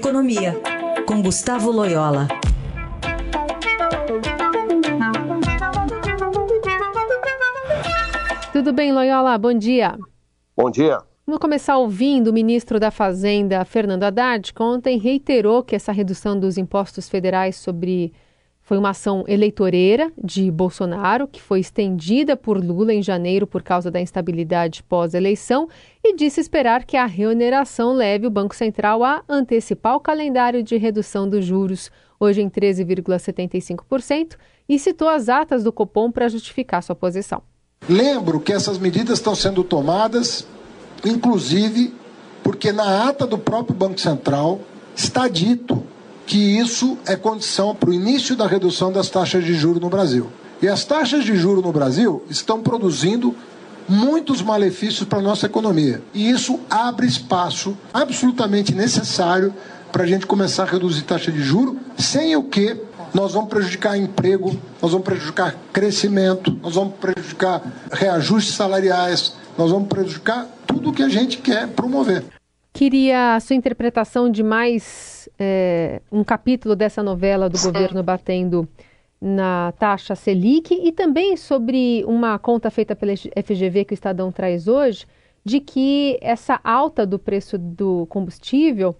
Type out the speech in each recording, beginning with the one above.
Economia, com Gustavo Loyola. Tudo bem, Loyola? Bom dia. Bom dia. Vamos começar ouvindo o ministro da Fazenda, Fernando Haddad, que ontem reiterou que essa redução dos impostos federais sobre foi uma ação eleitoreira de Bolsonaro, que foi estendida por Lula em janeiro por causa da instabilidade pós-eleição, e disse esperar que a reoneração leve o Banco Central a antecipar o calendário de redução dos juros, hoje em 13,75%, e citou as atas do Copom para justificar sua posição. Lembro que essas medidas estão sendo tomadas, inclusive porque na ata do próprio Banco Central está dito que isso é condição para o início da redução das taxas de juros no Brasil. E as taxas de juros no Brasil estão produzindo muitos malefícios para a nossa economia. E isso abre espaço absolutamente necessário para a gente começar a reduzir taxa de juros, sem o que nós vamos prejudicar emprego, nós vamos prejudicar crescimento, nós vamos prejudicar reajustes salariais, nós vamos prejudicar tudo o que a gente quer promover. Queria a sua interpretação de mais é, um capítulo dessa novela do governo batendo na taxa Selic e também sobre uma conta feita pela FGV que o Estadão traz hoje, de que essa alta do preço do combustível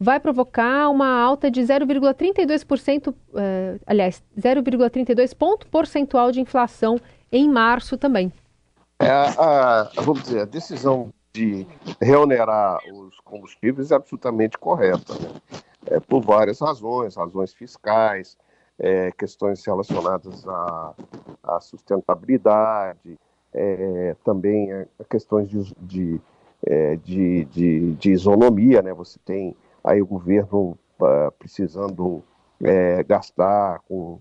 vai provocar uma alta de 0,32%, é, aliás, 0,32 ponto percentual de inflação em março também. É, a, vamos dizer, a decisão de reonerar os combustíveis é absolutamente correta, né? é, por várias razões, razões fiscais, é, questões relacionadas à, à sustentabilidade, é, também questões de, de, é, de, de, de, isonomia, né? Você tem aí o governo uh, precisando é, gastar com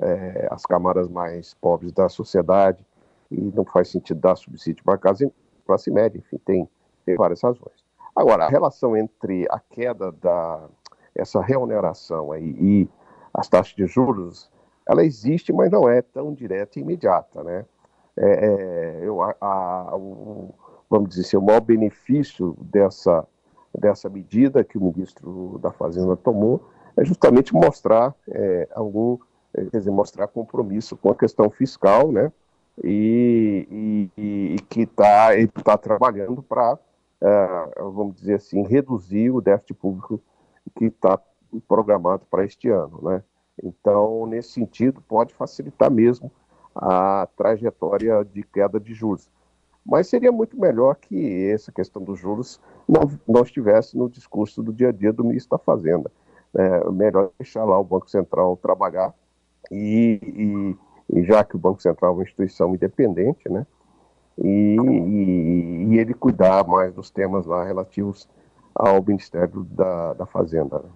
é, as camadas mais pobres da sociedade e não faz sentido dar subsídio para casa classe média, enfim, tem, tem várias razões. Agora, a relação entre a queda da essa reoneração aí e as taxas de juros, ela existe, mas não é tão direta e imediata, né? É, é, eu, a, a, o, vamos dizer assim, o maior benefício dessa, dessa medida que o ministro da Fazenda tomou é justamente mostrar é, algum, é, quer dizer, mostrar compromisso com a questão fiscal, né? E, e, e que está tá trabalhando para, é, vamos dizer assim, reduzir o déficit público que está programado para este ano. Né? Então, nesse sentido, pode facilitar mesmo a trajetória de queda de juros. Mas seria muito melhor que essa questão dos juros não, não estivesse no discurso do dia a dia do ministro da Fazenda. É melhor deixar lá o Banco Central trabalhar e, e e já que o Banco Central é uma instituição independente, né? E, e, e ele cuidar mais dos temas lá relativos ao Ministério da, da Fazenda. Né?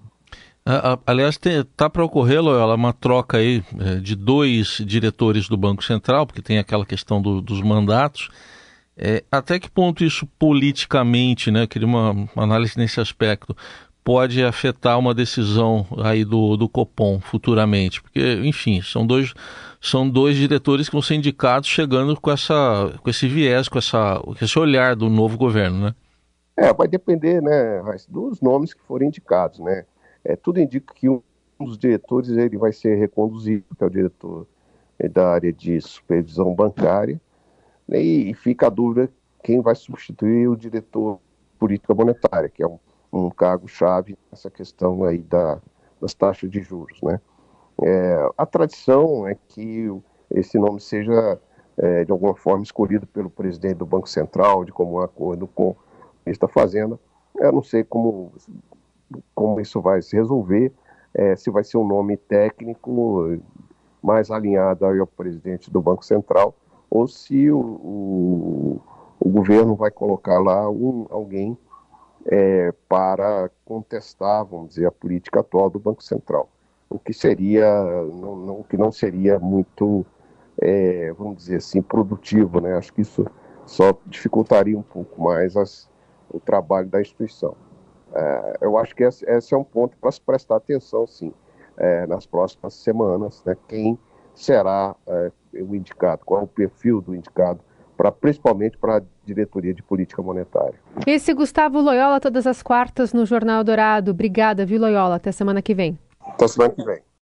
Aliás, está para ocorrer, Loyola, uma troca aí é, de dois diretores do Banco Central, porque tem aquela questão do, dos mandatos. É, até que ponto isso politicamente, né? Queria uma, uma análise nesse aspecto pode afetar uma decisão aí do, do Copom futuramente, porque, enfim, são dois, são dois diretores que vão ser indicados chegando com, essa, com esse viés, com, essa, com esse olhar do novo governo, né? É, vai depender, né, dos nomes que forem indicados, né? É, tudo indica que um dos diretores ele vai ser reconduzido, que é o diretor da área de supervisão bancária, né, e, e fica a dúvida quem vai substituir o diretor política monetária, que é um um cargo-chave nessa questão aí da, das taxas de juros, né? É, a tradição é que esse nome seja, é, de alguma forma, escolhido pelo presidente do Banco Central, de comum acordo com o ministro da Fazenda. Eu não sei como, como isso vai se resolver, é, se vai ser um nome técnico mais alinhado ao presidente do Banco Central, ou se o, o, o governo vai colocar lá um, alguém é, para contestar, vamos dizer, a política atual do Banco Central, o que seria, não, não, que não seria muito, é, vamos dizer assim, produtivo, né? Acho que isso só dificultaria um pouco mais as, o trabalho da instituição. É, eu acho que esse, esse, é um ponto para se prestar atenção, sim, é, nas próximas semanas, né? Quem será é, o indicado, qual é o perfil do indicado para principalmente para a diretoria de política monetária. Esse Gustavo Loyola todas as quartas no Jornal Dourado. Obrigada, viu Loyola? Até semana que vem. Até semana que vem.